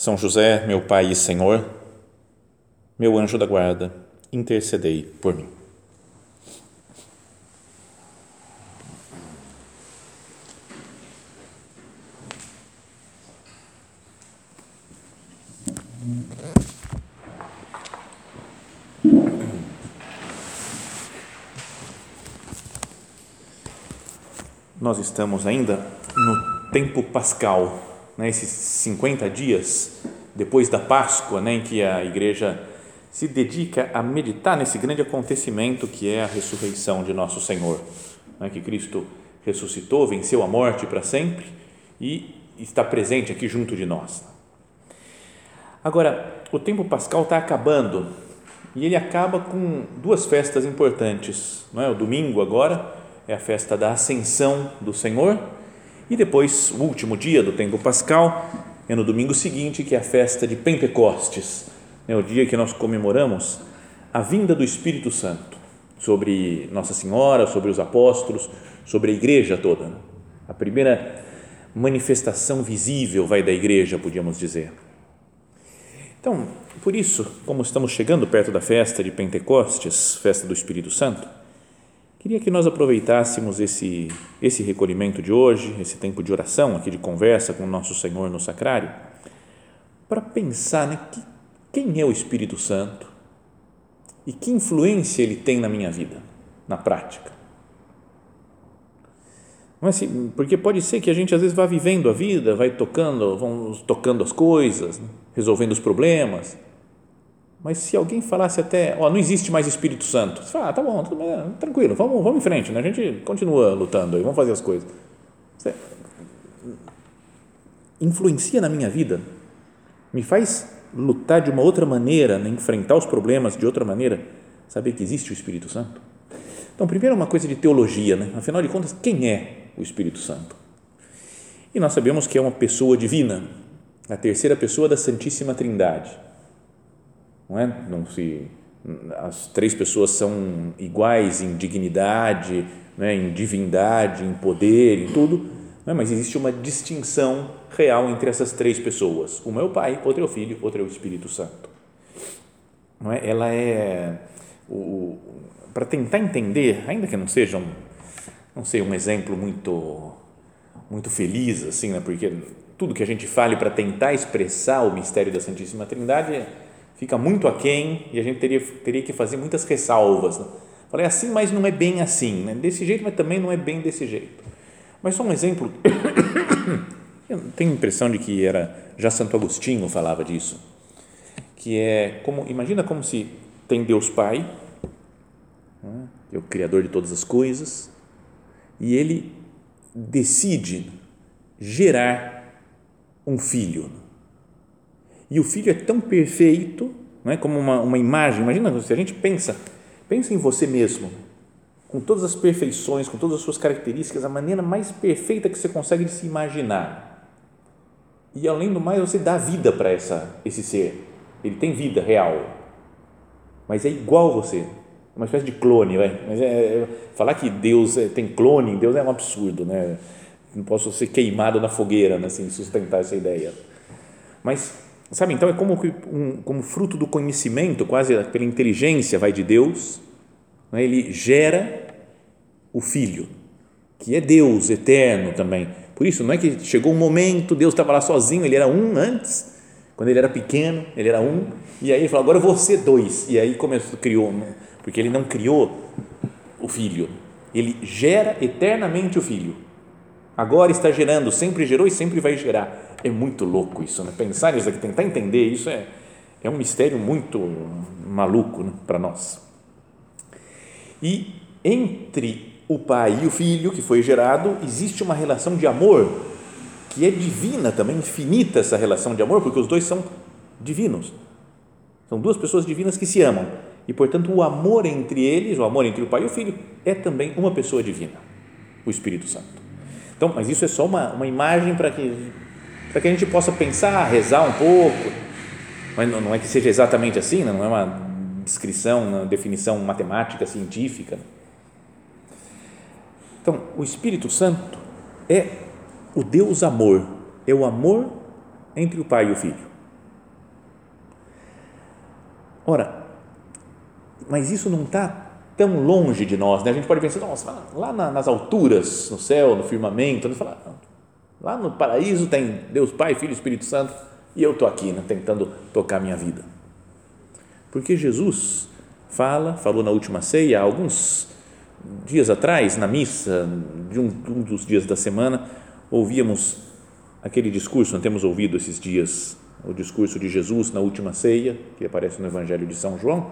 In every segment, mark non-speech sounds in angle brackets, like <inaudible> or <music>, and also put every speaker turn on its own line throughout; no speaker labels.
são José, meu Pai e Senhor, meu anjo da guarda, intercedei por mim. Nós estamos ainda no tempo pascal né, esses 50 dias depois da Páscoa, né, em que a igreja se dedica a meditar nesse grande acontecimento que é a ressurreição de nosso Senhor, né, que Cristo ressuscitou, venceu a morte para sempre e está presente aqui junto de nós. Agora, o tempo pascal está acabando e ele acaba com duas festas importantes. Não é? O domingo agora é a festa da Ascensão do Senhor e depois, o último dia do tempo pascal é no domingo seguinte, que é a festa de Pentecostes, é o dia que nós comemoramos a vinda do Espírito Santo sobre Nossa Senhora, sobre os apóstolos, sobre a igreja toda. A primeira manifestação visível vai da igreja, podíamos dizer. Então, por isso, como estamos chegando perto da festa de Pentecostes, festa do Espírito Santo, Queria que nós aproveitássemos esse, esse recolhimento de hoje, esse tempo de oração, aqui de conversa com o nosso Senhor no sacrário, para pensar né, que, quem é o Espírito Santo e que influência ele tem na minha vida, na prática. Não é assim, porque pode ser que a gente às vezes vá vivendo a vida, vai tocando, vamos tocando as coisas, resolvendo os problemas, mas se alguém falasse até, ó, não existe mais Espírito Santo, você fala, ah, tá bom, tranquilo, vamos, vamos em frente, né? a gente continua lutando aí, vamos fazer as coisas. Você influencia na minha vida, me faz lutar de uma outra maneira, né? enfrentar os problemas de outra maneira, saber que existe o Espírito Santo. Então, primeiro uma coisa de teologia, né? afinal de contas, quem é o Espírito Santo? E nós sabemos que é uma pessoa divina, a terceira pessoa da Santíssima Trindade não é? Não se as três pessoas são iguais em dignidade, né, em divindade, em poder, em tudo, né, mas existe uma distinção real entre essas três pessoas. Uma é o Pai, outra é o Filho, outra é o Espírito Santo. Não é? Ela é o, para tentar entender, ainda que não seja um, não sei, um exemplo muito muito feliz assim, né, porque tudo que a gente fale para tentar expressar o mistério da Santíssima Trindade é fica muito aquém e a gente teria, teria que fazer muitas ressalvas. Né? Falei assim, mas não é bem assim, né? desse jeito, mas também não é bem desse jeito. Mas só um exemplo, <coughs> eu tenho a impressão de que era, já Santo Agostinho falava disso, que é como, imagina como se tem Deus Pai, né? é o Criador de todas as coisas, e ele decide gerar um filho e o filho é tão perfeito, não é como uma, uma imagem. Imagina se a gente pensa, pensa em você mesmo, com todas as perfeições, com todas as suas características, a maneira mais perfeita que você consegue se imaginar. E além do mais, você dá vida para essa esse ser. Ele tem vida real, mas é igual você. É uma espécie de clone, vai. Mas é, é, falar que Deus é, tem clone Deus é um absurdo, né? Não posso ser queimado na fogueira, né, assim, sustentar essa ideia. Mas Sabe, então é como, um, como fruto do conhecimento, quase pela inteligência, vai de Deus, né? ele gera o Filho, que é Deus eterno também. Por isso, não é que chegou um momento, Deus estava lá sozinho, ele era um antes, quando ele era pequeno, ele era um, e aí ele falou, agora eu vou ser dois. E aí começou, criou, porque ele não criou o Filho, ele gera eternamente o Filho. Agora está gerando, sempre gerou e sempre vai gerar é muito louco isso, né? Pensar nisso aqui, tentar entender isso é, é um mistério muito maluco né? para nós. E entre o pai e o filho que foi gerado, existe uma relação de amor que é divina também, infinita essa relação de amor, porque os dois são divinos. São duas pessoas divinas que se amam. E, portanto, o amor entre eles, o amor entre o Pai e o Filho, é também uma pessoa divina, o Espírito Santo. Então, mas isso é só uma, uma imagem para que, que a gente possa pensar, rezar um pouco. Mas não, não é que seja exatamente assim, não é uma descrição, uma definição matemática, científica. Então, o Espírito Santo é o Deus amor, é o amor entre o Pai e o Filho. Ora, mas isso não está tão longe de nós, né? A gente pode pensar, nossa, lá nas alturas, no céu, no firmamento, né? fala, lá no paraíso tem Deus Pai, Filho e Espírito Santo e eu estou aqui, né? tentando tocar minha vida. Porque Jesus fala, falou na última ceia, há alguns dias atrás, na missa, de um, um dos dias da semana, ouvíamos aquele discurso, nós temos ouvido esses dias o discurso de Jesus na última ceia, que aparece no Evangelho de São João.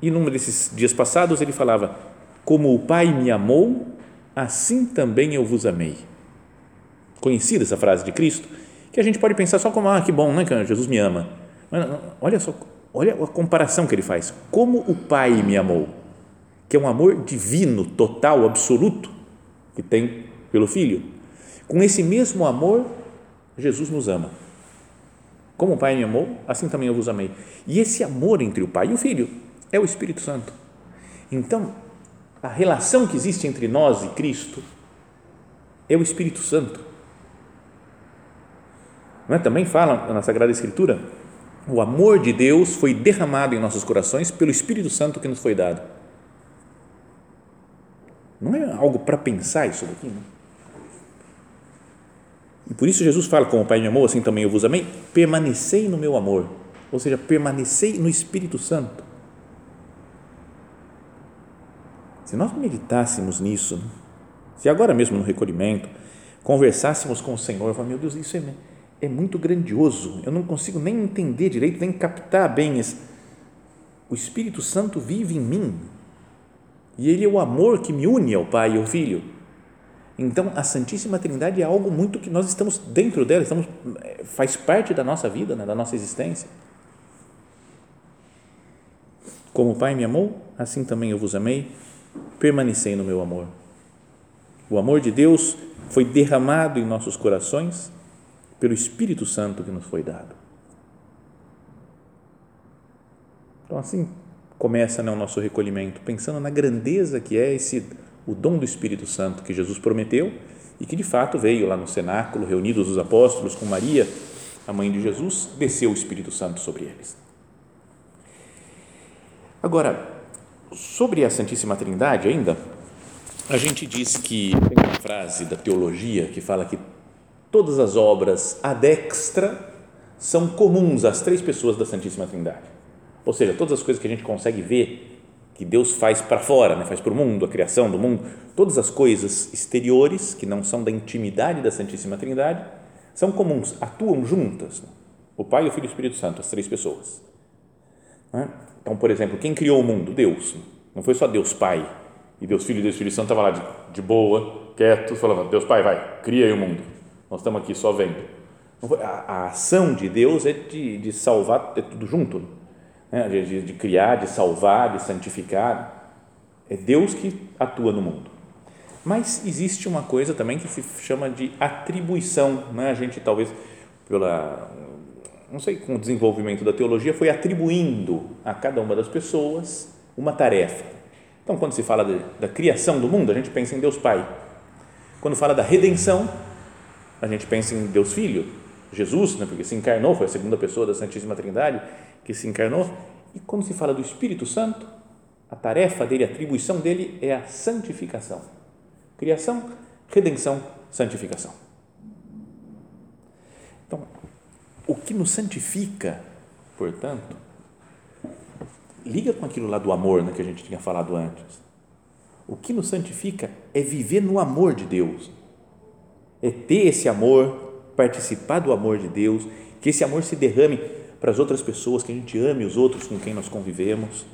E num desses dias passados ele falava: Como o Pai me amou, assim também eu vos amei. Conhecida essa frase de Cristo, que a gente pode pensar só como: Ah, que bom, né, que Jesus me ama. Mas olha só, olha a comparação que ele faz. Como o Pai me amou, que é um amor divino, total, absoluto, que tem pelo Filho. Com esse mesmo amor, Jesus nos ama como o Pai me amou, assim também eu vos amei. E esse amor entre o Pai e o Filho é o Espírito Santo. Então, a relação que existe entre nós e Cristo é o Espírito Santo. É? Também fala na Sagrada Escritura, o amor de Deus foi derramado em nossos corações pelo Espírito Santo que nos foi dado. Não é algo para pensar isso daqui, não? E por isso Jesus fala, como o Pai me amou, assim também eu vos amei, permanecei no meu amor, ou seja, permanecei no Espírito Santo. Se nós meditássemos nisso, se agora mesmo no recolhimento, conversássemos com o Senhor, eu falo, meu Deus, isso é, é muito grandioso, eu não consigo nem entender direito, nem captar bem esse. O Espírito Santo vive em mim e ele é o amor que me une ao Pai e ao Filho então, a Santíssima Trindade é algo muito que nós estamos dentro dela, estamos, é, faz parte da nossa vida, né, da nossa existência. Como o Pai me amou, assim também eu vos amei, permanecei no meu amor. O amor de Deus foi derramado em nossos corações pelo Espírito Santo que nos foi dado. Então, assim começa né, o nosso recolhimento, pensando na grandeza que é esse o dom do Espírito Santo que Jesus prometeu e que de fato veio lá no cenáculo, reunidos os apóstolos com Maria, a mãe de Jesus, desceu o Espírito Santo sobre eles. Agora, sobre a Santíssima Trindade ainda, a gente diz que tem uma frase da teologia que fala que todas as obras ad extra são comuns às três pessoas da Santíssima Trindade. Ou seja, todas as coisas que a gente consegue ver que Deus faz para fora, né? faz para o mundo, a criação do mundo, todas as coisas exteriores que não são da intimidade da Santíssima Trindade são comuns, atuam juntas. Né? O Pai, o Filho e o Espírito Santo, as três pessoas. Né? Então, por exemplo, quem criou o mundo? Deus. Não foi só Deus Pai e Deus Filho e Deus Espírito Santo estavam lá de, de boa, quietos, falando, Deus Pai, vai, cria aí o mundo. Nós estamos aqui só vendo. A, a ação de Deus é de, de salvar, é tudo junto. Né? né, de, de criar, de salvar, de santificar. É Deus que atua no mundo. Mas existe uma coisa também que se chama de atribuição. Né? A gente talvez, pela, não sei, com o desenvolvimento da teologia, foi atribuindo a cada uma das pessoas uma tarefa. Então, quando se fala de, da criação do mundo, a gente pensa em Deus Pai. Quando fala da redenção, a gente pensa em Deus Filho, Jesus, né, porque se encarnou, foi a segunda pessoa da Santíssima Trindade que se encarnou. E quando se fala do Espírito Santo, a tarefa dele, a atribuição dele é a santificação. Criação, redenção, santificação. Então, o que nos santifica, portanto, liga com aquilo lá do amor né, que a gente tinha falado antes. O que nos santifica é viver no amor de Deus, é ter esse amor, participar do amor de Deus, que esse amor se derrame para as outras pessoas, que a gente ame os outros com quem nós convivemos.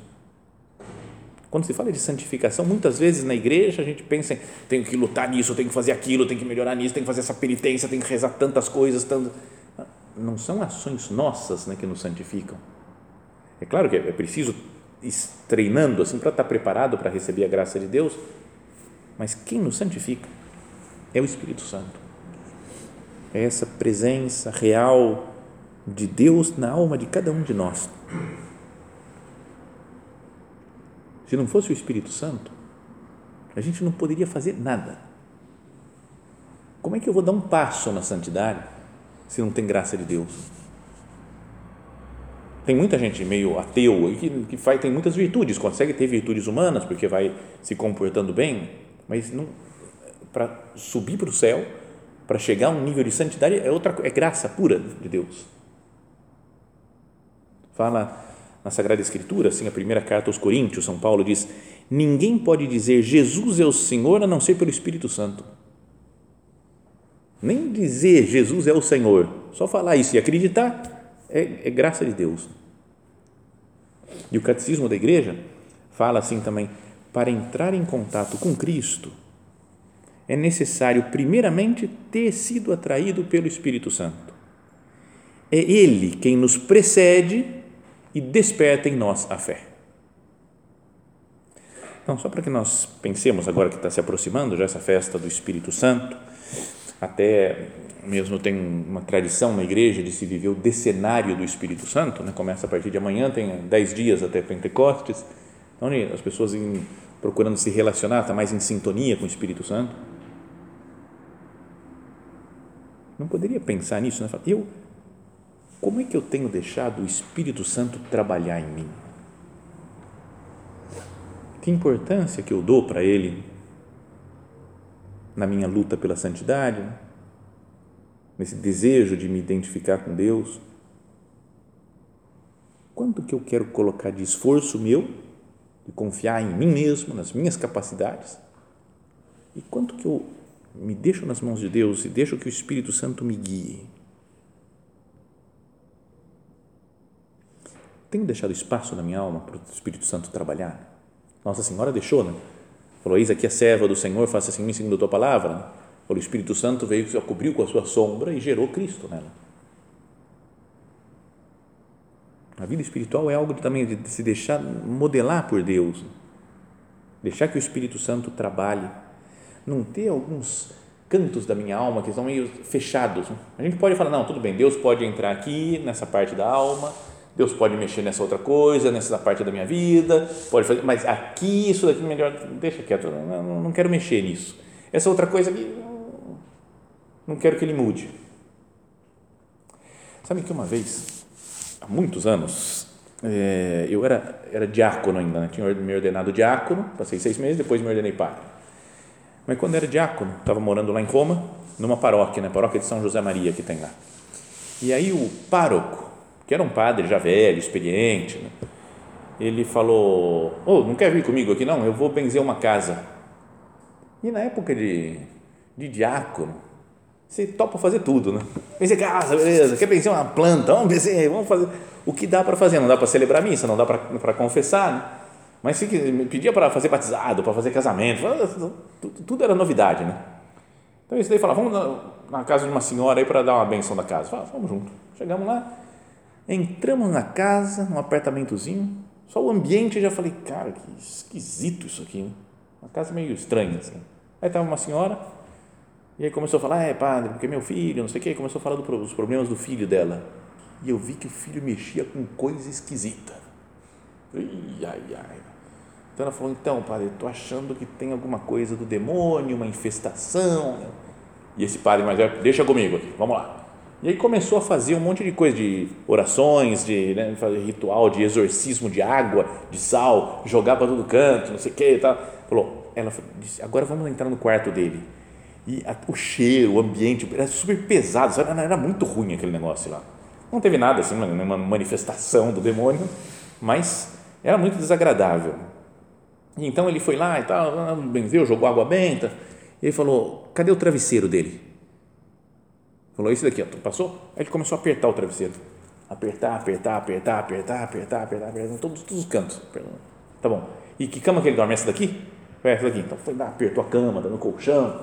Quando se fala de santificação, muitas vezes na igreja a gente pensa em tenho que lutar nisso, tenho que fazer aquilo, tenho que melhorar nisso, tenho que fazer essa penitência, tenho que rezar tantas coisas. Tantas... Não são ações nossas né, que nos santificam. É claro que é preciso ir treinando assim para estar preparado para receber a graça de Deus, mas quem nos santifica é o Espírito Santo. É essa presença real de Deus na alma de cada um de nós. Se não fosse o Espírito Santo, a gente não poderia fazer nada. Como é que eu vou dar um passo na santidade se não tem graça de Deus? Tem muita gente meio ateu que, que faz, tem muitas virtudes, consegue ter virtudes humanas porque vai se comportando bem, mas não para subir para o céu, para chegar a um nível de santidade é outra é graça pura de Deus. Fala na Sagrada Escritura, assim, a primeira carta aos Coríntios, São Paulo diz: Ninguém pode dizer Jesus é o Senhor a não ser pelo Espírito Santo. Nem dizer Jesus é o Senhor, só falar isso e acreditar é, é graça de Deus. E o Catecismo da Igreja fala assim também: para entrar em contato com Cristo, é necessário, primeiramente, ter sido atraído pelo Espírito Santo. É Ele quem nos precede e desperta em nós a fé. Então, só para que nós pensemos agora que está se aproximando já essa festa do Espírito Santo, até mesmo tem uma tradição na igreja de se viver o decenário do Espírito Santo, né? começa a partir de amanhã, tem dez dias até Pentecostes, então as pessoas em, procurando se relacionar, estar tá mais em sintonia com o Espírito Santo. Não poderia pensar nisso, né? Eu, como é que eu tenho deixado o Espírito Santo trabalhar em mim? Que importância que eu dou para Ele na minha luta pela santidade, nesse desejo de me identificar com Deus? Quanto que eu quero colocar de esforço meu, de confiar em mim mesmo, nas minhas capacidades? E quanto que eu me deixo nas mãos de Deus e deixo que o Espírito Santo me guie? Tenho deixado espaço na minha alma para o Espírito Santo trabalhar? Nossa Senhora deixou, né? Falou, eis aqui a serva do Senhor, faça assim segundo a tua palavra. Né? O Espírito Santo veio, se cobriu com a sua sombra e gerou Cristo nela. A vida espiritual é algo também de se deixar modelar por Deus. Deixar que o Espírito Santo trabalhe. Não ter alguns cantos da minha alma que estão meio fechados. A gente pode falar, não, tudo bem, Deus pode entrar aqui nessa parte da alma, Deus pode mexer nessa outra coisa, nessa parte da minha vida, pode fazer, mas aqui, isso daqui, melhor, deixa quieto, não, não quero mexer nisso. Essa outra coisa aqui, não quero que ele mude. Sabe que uma vez, há muitos anos, é, eu era, era diácono ainda, né? tinha me ordenado diácono, passei seis meses, depois me ordenei padre. Mas quando era diácono, estava morando lá em Roma, numa paróquia, né? paróquia de São José Maria que tem lá. E aí o pároco, que era um padre já velho, experiente, né? ele falou: oh, não quer vir comigo aqui não? Eu vou benzer uma casa. E na época de, de diácono, você topa fazer tudo, né? Benzer casa, beleza, quer benzer uma planta, vamos benzer, vamos fazer o que dá para fazer. Não dá para celebrar missa, não dá para confessar, né? mas se pedia para fazer batizado, para fazer casamento, tudo, tudo era novidade, né? Então isso daí falava, vamos na, na casa de uma senhora aí para dar uma benção da casa. Fala, vamos junto. Chegamos lá, Entramos na casa, num apartamentozinho, só o ambiente eu já falei, cara, que esquisito isso aqui, né? uma casa meio estranha assim. Aí estava uma senhora, e aí começou a falar, é padre, porque meu filho, não sei o que, começou a falar dos problemas do filho dela. E eu vi que o filho mexia com coisa esquisita. Ai, ai, ai. Então ela falou, então, padre, estou achando que tem alguma coisa do demônio, uma infestação. E esse padre mais deixa comigo aqui, vamos lá. E aí começou a fazer um monte de coisa, de orações, de né, ritual, de exorcismo de água, de sal, jogar para todo canto, não sei o que e tal. Falou, ela disse, agora vamos entrar no quarto dele. E a, o cheiro, o ambiente, era super pesado? Era, muito ruim aquele negócio lá. Não teve nada assim, uma manifestação do demônio, mas era muito desagradável. E então ele foi lá e tal, benzeu, jogou água benta, e ele falou, cadê o travesseiro dele? Falou isso daqui, ó, passou? Aí ele começou a apertar o travesseiro. Apertar, apertar, apertar, apertar, apertar, apertar, apertar, todos, todos os cantos. Tá bom. E que cama que ele dorme? Essa daqui? É, essa daqui. Então foi lá, apertou a cama, dando colchão,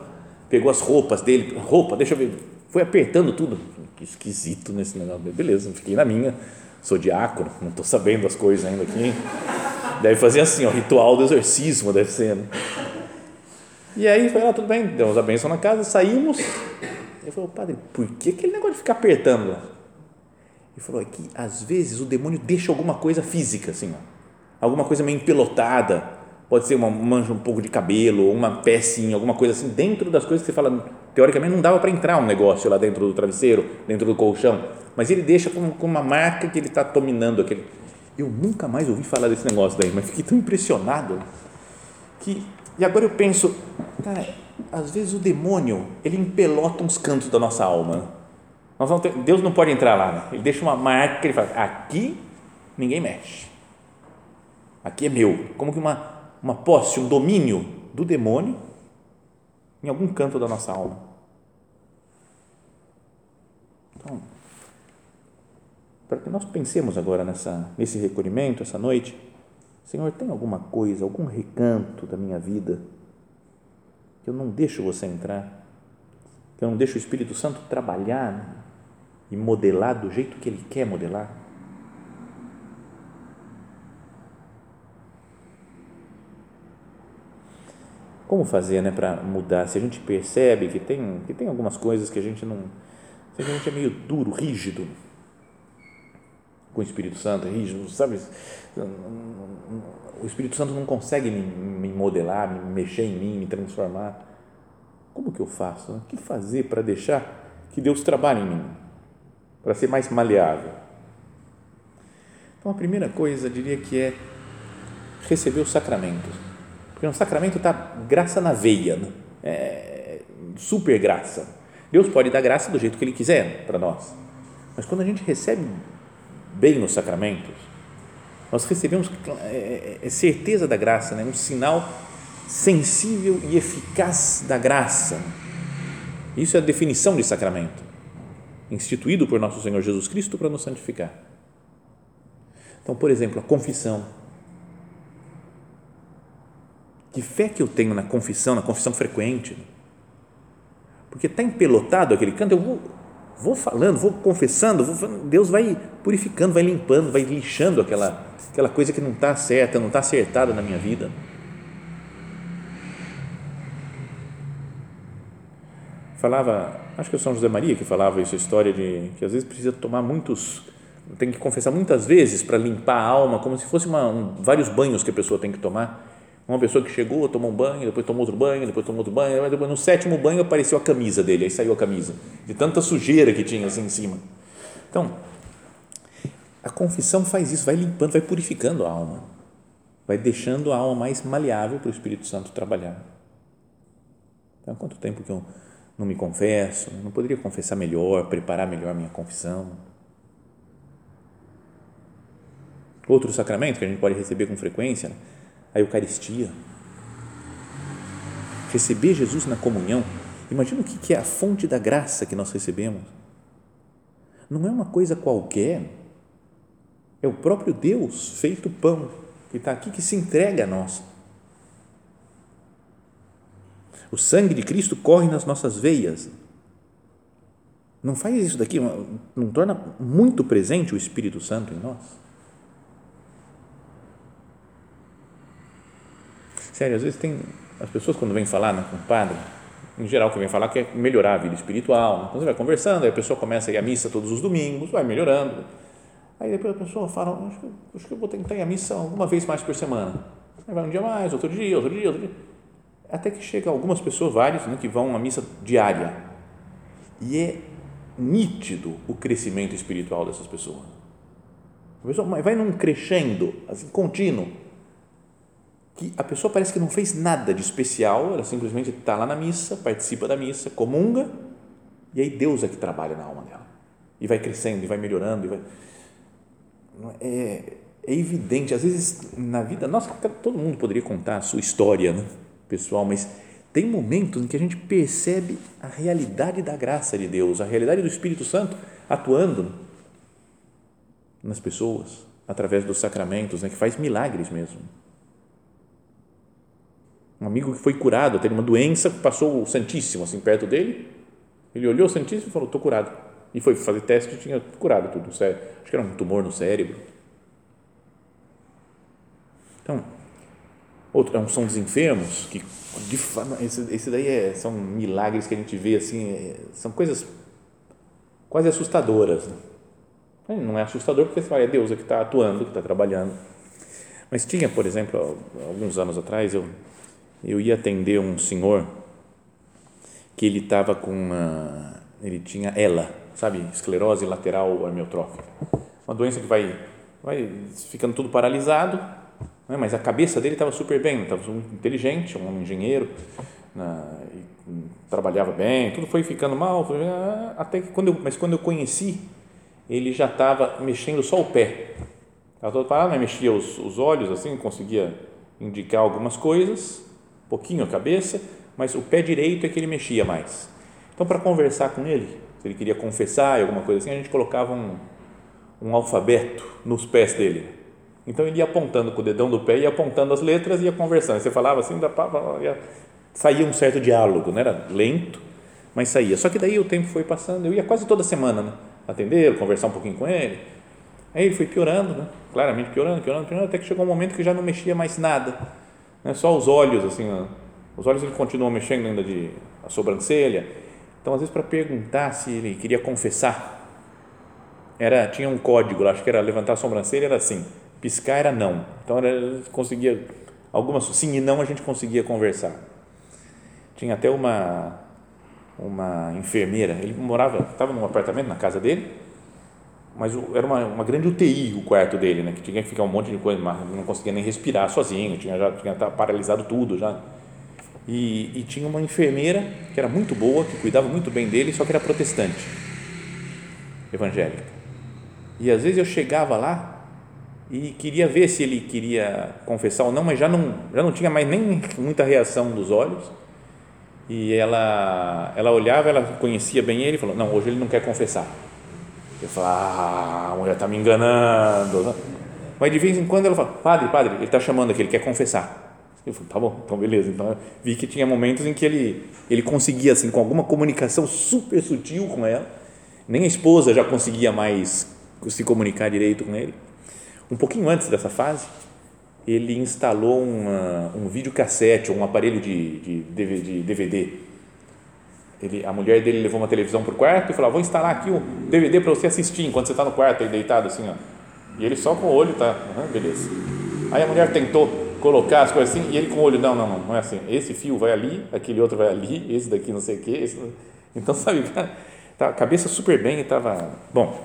pegou as roupas dele, roupa, deixa eu ver, foi apertando tudo. Que esquisito nesse negócio. Beleza, fiquei na minha, sou diácono, não estou sabendo as coisas ainda aqui. Deve fazer assim, o ritual do exorcismo, deve ser. Né? E aí foi lá, tudo bem, demos a benção na casa, saímos. Ele falou, padre, por que aquele negócio de ficar apertando lá? Ele falou, é que às vezes o demônio deixa alguma coisa física, assim, ó, alguma coisa meio empelotada, pode ser uma mancha um pouco de cabelo, uma pecinha, alguma coisa assim, dentro das coisas que você fala, teoricamente não dava para entrar um negócio lá dentro do travesseiro, dentro do colchão, mas ele deixa com, com uma marca que ele está dominando aquele. Eu nunca mais ouvi falar desse negócio daí, mas fiquei tão impressionado que e agora eu penso, cara, às vezes o demônio ele empelota uns cantos da nossa alma. Ter, Deus não pode entrar lá, né? ele deixa uma marca ele fala: aqui ninguém mexe, aqui é meu, como que uma uma posse, um domínio do demônio em algum canto da nossa alma. Então, para que nós pensemos agora nessa, nesse recolhimento, essa noite, Senhor, tem alguma coisa, algum recanto da minha vida que eu não deixo você entrar, que eu não deixo o Espírito Santo trabalhar e modelar do jeito que Ele quer modelar? como fazer né, para mudar? Se a gente percebe que tem, que tem algumas coisas que a gente não. Se a gente é meio duro, rígido com o Espírito Santo, é rígido, sabe? O Espírito Santo não consegue me, me modelar, me mexer em mim, me transformar. Como que eu faço? O que fazer para deixar que Deus trabalhe em mim? Para ser mais maleável? Então, a primeira coisa, eu diria que é receber os sacramentos porque no sacramento está graça na veia, né? é, super graça. Deus pode dar graça do jeito que Ele quiser para nós, mas quando a gente recebe bem nos sacramentos, nós recebemos é, é certeza da graça, né? um sinal sensível e eficaz da graça. Isso é a definição de sacramento, instituído por nosso Senhor Jesus Cristo para nos santificar. Então, por exemplo, a confissão que fé que eu tenho na confissão, na confissão frequente? Porque está empelotado aquele canto, eu vou, vou falando, vou confessando, vou, Deus vai purificando, vai limpando, vai lixando aquela, aquela coisa que não está certa, não está acertada na minha vida. Falava, acho que é o São José Maria que falava essa história de que às vezes precisa tomar muitos, tem que confessar muitas vezes para limpar a alma, como se fosse uma, um, vários banhos que a pessoa tem que tomar uma pessoa que chegou, tomou um banho, depois tomou outro banho, depois tomou outro banho, mas depois no sétimo banho apareceu a camisa dele, aí saiu a camisa, de tanta sujeira que tinha assim em cima. Então, a confissão faz isso, vai limpando, vai purificando a alma, vai deixando a alma mais maleável para o Espírito Santo trabalhar. Então, quanto tempo que eu não me confesso, não poderia confessar melhor, preparar melhor minha confissão? Outro sacramento que a gente pode receber com frequência, né? A Eucaristia, receber Jesus na comunhão. Imagina o que é a fonte da graça que nós recebemos. Não é uma coisa qualquer, é o próprio Deus feito pão que está aqui, que se entrega a nós. O sangue de Cristo corre nas nossas veias. Não faz isso daqui, não torna muito presente o Espírito Santo em nós? Sério, às vezes tem. As pessoas, quando vêm falar né, com o padre, em geral, que vem falar quer melhorar a vida espiritual. Então você vai conversando, aí a pessoa começa a ir à missa todos os domingos, vai melhorando. Aí depois a pessoa fala: acho que, acho que eu vou tentar ir à missa alguma vez mais por semana. Aí vai um dia mais, outro dia, outro dia, outro dia. Até que chega algumas pessoas, vários, né, que vão à missa diária. E é nítido o crescimento espiritual dessas pessoas. A pessoa vai num crescendo, assim, contínuo que a pessoa parece que não fez nada de especial, ela simplesmente está lá na missa, participa da missa, comunga, e aí Deus é que trabalha na alma dela. E vai crescendo, e vai melhorando, e vai... É, é evidente, às vezes na vida, nossa, todo mundo poderia contar a sua história né, pessoal, mas tem momentos em que a gente percebe a realidade da graça de Deus, a realidade do Espírito Santo atuando nas pessoas, através dos sacramentos, né, que faz milagres mesmo. Um amigo que foi curado, teve uma doença, passou o Santíssimo assim perto dele. Ele olhou o Santíssimo e falou: Estou curado. E foi fazer teste e tinha curado tudo. Acho que era um tumor no cérebro. Então, outro, é são dos enfermos que de, esse, esse daí é, são milagres que a gente vê assim, é, são coisas quase assustadoras. Né? Não é assustador porque você fala, é Deus que está atuando, que está trabalhando. Mas tinha, por exemplo, alguns anos atrás, eu, eu ia atender um senhor que ele estava com uma, ele tinha ELA, sabe, esclerose lateral amiotrófica, uma doença que vai, vai ficando tudo paralisado, né? mas a cabeça dele estava super bem, estava inteligente, um engenheiro, na, trabalhava bem, tudo foi ficando mal, foi, ah, até que quando eu, mas quando eu conheci, ele já estava mexendo só o pé, estava todo parado, mas mexia os, os olhos assim, conseguia indicar algumas coisas, pouquinho a cabeça, mas o pé direito é que ele mexia mais. Então, para conversar com ele, se ele queria confessar alguma coisa assim, a gente colocava um, um alfabeto nos pés dele então ele ia apontando com o dedão do pé, ia apontando as letras e ia conversando. Você falava assim, da, ia, saía um certo diálogo, não era lento, mas saía. Só que daí o tempo foi passando, eu ia quase toda semana né? atender, conversar um pouquinho com ele. Aí ele foi piorando, né? claramente piorando, piorando, piorando, até que chegou um momento que já não mexia mais nada, né? só os olhos, assim, né? os olhos ele continuou mexendo ainda de a sobrancelha. Então, às vezes, para perguntar se ele queria confessar, era tinha um código, acho que era levantar a sobrancelha, era assim, piscar era não. Então era, conseguia algumas sim e não a gente conseguia conversar. Tinha até uma uma enfermeira, ele morava, estava num apartamento na casa dele, mas era uma, uma grande UTI o quarto dele, né, que tinha que ficar um monte de coisa, mas não conseguia nem respirar sozinho, tinha já tinha paralisado tudo já. E, e tinha uma enfermeira que era muito boa, que cuidava muito bem dele, só que era protestante, evangélica. E às vezes eu chegava lá e queria ver se ele queria confessar ou não, mas já não, já não tinha mais nem muita reação dos olhos. E ela, ela olhava, ela conhecia bem ele e falou: Não, hoje ele não quer confessar. Eu falei: Ah, a mulher está me enganando. Mas de vez em quando ela fala: Padre, padre, ele está chamando aqui, ele quer confessar. Eu falei: Tá bom, então beleza. Então vi que tinha momentos em que ele, ele conseguia, assim, com alguma comunicação super sutil com ela, nem a esposa já conseguia mais se comunicar direito com ele um pouquinho antes dessa fase, ele instalou uma, um videocassete um aparelho de, de, de DVD. Ele, a mulher dele levou uma televisão para o quarto e falou: Vou instalar aqui o DVD para você assistir enquanto você está no quarto aí deitado assim. Ó. E ele só com o olho, tá? Uhum, beleza. Aí a mulher tentou colocar as coisas assim e ele com o olho: Não, não, não, não é assim. Esse fio vai ali, aquele outro vai ali, esse daqui não sei o quê. Esse... Então, <laughs> sabe, tá, cabeça super bem e estava. Bom,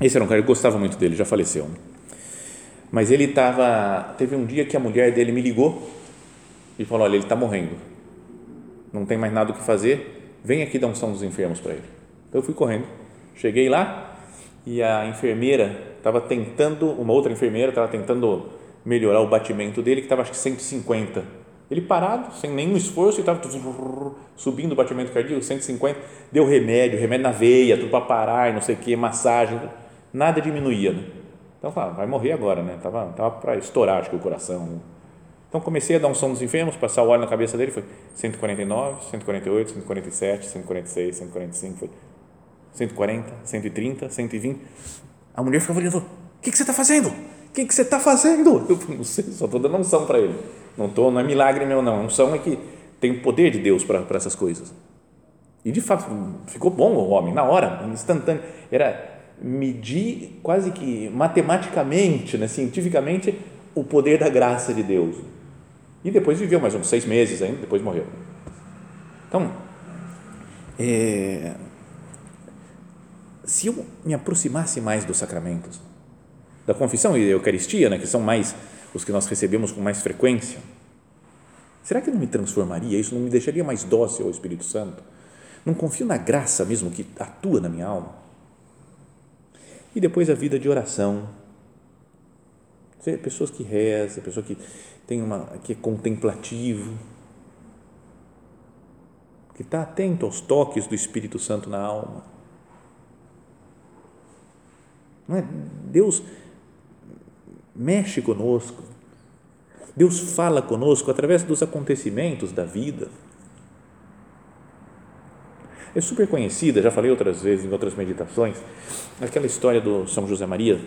esse era um cara, eu gostava muito dele, já faleceu. Né? Mas ele estava. Teve um dia que a mulher dele me ligou e falou: Olha, ele está morrendo. Não tem mais nada o que fazer. Vem aqui dar um são dos enfermos para ele. Então eu fui correndo. Cheguei lá e a enfermeira estava tentando, uma outra enfermeira estava tentando melhorar o batimento dele, que estava acho que 150. Ele parado, sem nenhum esforço, e estava subindo o batimento cardíaco, 150. Deu remédio, remédio na veia, tudo para parar, não sei o que, massagem. Nada diminuía. Né? Então, fala, vai morrer agora, né? Tava, tava para estourar, acho que o coração. Então, comecei a dar um som dos enfermos, passar o óleo na cabeça dele, foi 149, 148, 147, 146, 145, foi 140, 130, 120. A mulher ficava olhando, o que, que você está fazendo? O que, que você está fazendo? Eu falei, não sei, só estou dando unção para ele. Não, tô, não é milagre meu, não. A unção é que tem o poder de Deus para essas coisas. E de fato, ficou bom o homem, na hora, instantâneo. Era medir quase que matematicamente, né, cientificamente, o poder da graça de Deus. E depois viveu mais uns seis meses ainda, depois morreu. Então, é, se eu me aproximasse mais dos sacramentos, da confissão e da Eucaristia, né, que são mais os que nós recebemos com mais frequência, será que não me transformaria isso? Não me deixaria mais dócil ao Espírito Santo? Não confio na graça mesmo que atua na minha alma? E depois a vida de oração. Pessoas que rezam, pessoa que tem uma que é contemplativo, que está atento aos toques do Espírito Santo na alma. Não é? Deus mexe conosco. Deus fala conosco através dos acontecimentos da vida. É super conhecida, já falei outras vezes em outras meditações, aquela história do São José Maria,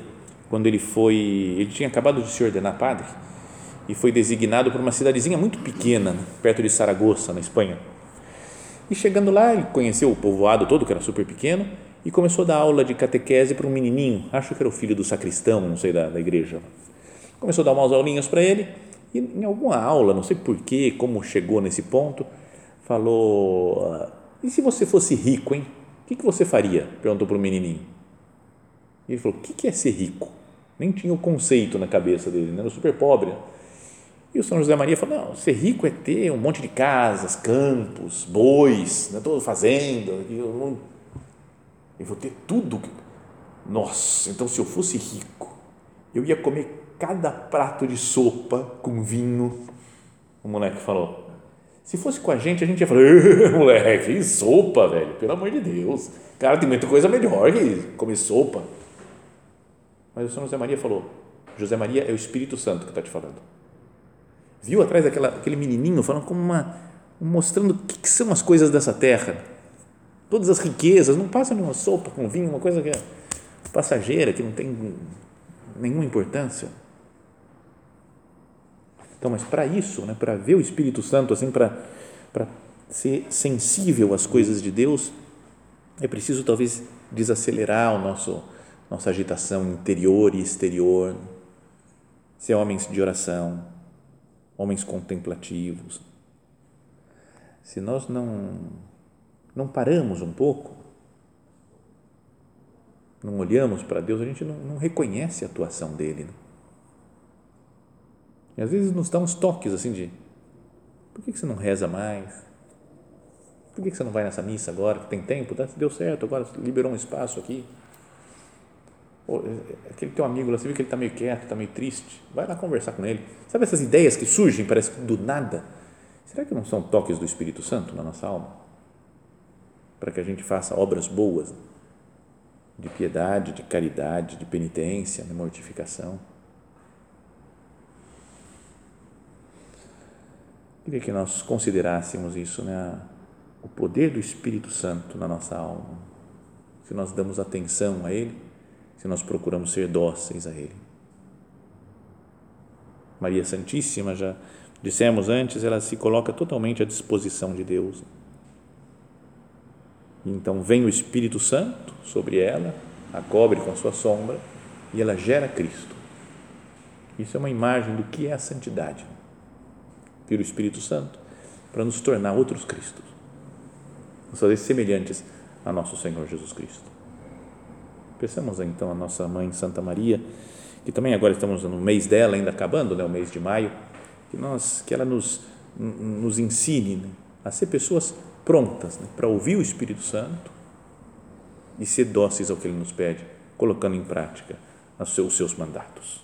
quando ele foi, ele tinha acabado de se ordenar padre e foi designado por uma cidadezinha muito pequena, né, perto de Saragoça, na Espanha. E chegando lá, ele conheceu o povoado todo, que era super pequeno, e começou a dar aula de catequese para um menininho, acho que era o filho do sacristão, não sei, da, da igreja. Começou a dar umas aulinhas para ele, e em alguma aula, não sei porquê, como chegou nesse ponto, falou: ah, E se você fosse rico, hein? O que, que você faria? Perguntou para o menininho. E ele falou: O que, que é ser rico? Nem tinha o conceito na cabeça dele, né? era super pobre. E o São José Maria falou: não, ser rico é ter um monte de casas, campos, bois, né, toda fazenda. Eu, eu vou ter tudo. Nossa, então se eu fosse rico, eu ia comer cada prato de sopa com vinho. O moleque falou: se fosse com a gente, a gente ia falar: moleque, sopa, velho, pelo amor de Deus. Cara, tem muita coisa melhor que comer sopa. Mas o São José Maria falou: José Maria é o Espírito Santo que está te falando viu atrás daquela, aquele menininho falando como uma mostrando o que, que, são as coisas dessa terra. Todas as riquezas não passa numa sopa com vinho uma coisa que é passageira que não tem nenhuma importância. Então mas para isso né para ver o Espírito Santo assim para para ser sensível às coisas de Deus é preciso talvez desacelerar o nosso nossa agitação interior e exterior. Ser homens de oração homens contemplativos. Se nós não, não paramos um pouco, não olhamos para Deus, a gente não, não reconhece a atuação dele. Né? E às vezes nos dá uns toques assim de por que você não reza mais? Por que você não vai nessa missa agora? Tem tempo? Deu certo, agora liberou um espaço aqui. Pô, é, aquele teu amigo lá, você viu que ele está meio quieto, está meio triste, vai lá conversar com ele. Sabe essas ideias que surgem, parece que do nada? Será que não são toques do Espírito Santo na nossa alma? Para que a gente faça obras boas, de piedade, de caridade, de penitência, de mortificação. Queria que nós considerássemos isso, né? o poder do Espírito Santo na nossa alma. Se nós damos atenção a Ele, se nós procuramos ser dóceis a Ele. Maria Santíssima, já dissemos antes, ela se coloca totalmente à disposição de Deus. Então vem o Espírito Santo sobre ela, a cobre com a sua sombra e ela gera Cristo. Isso é uma imagem do que é a santidade. Vir o Espírito Santo para nos tornar outros Cristos, nos fazer semelhantes a nosso Senhor Jesus Cristo. Peçamos então a nossa mãe Santa Maria, que também agora estamos no mês dela, ainda acabando, né, o mês de maio, que, nós, que ela nos, nos ensine né, a ser pessoas prontas né, para ouvir o Espírito Santo e ser dóceis ao que ele nos pede, colocando em prática os seus mandatos.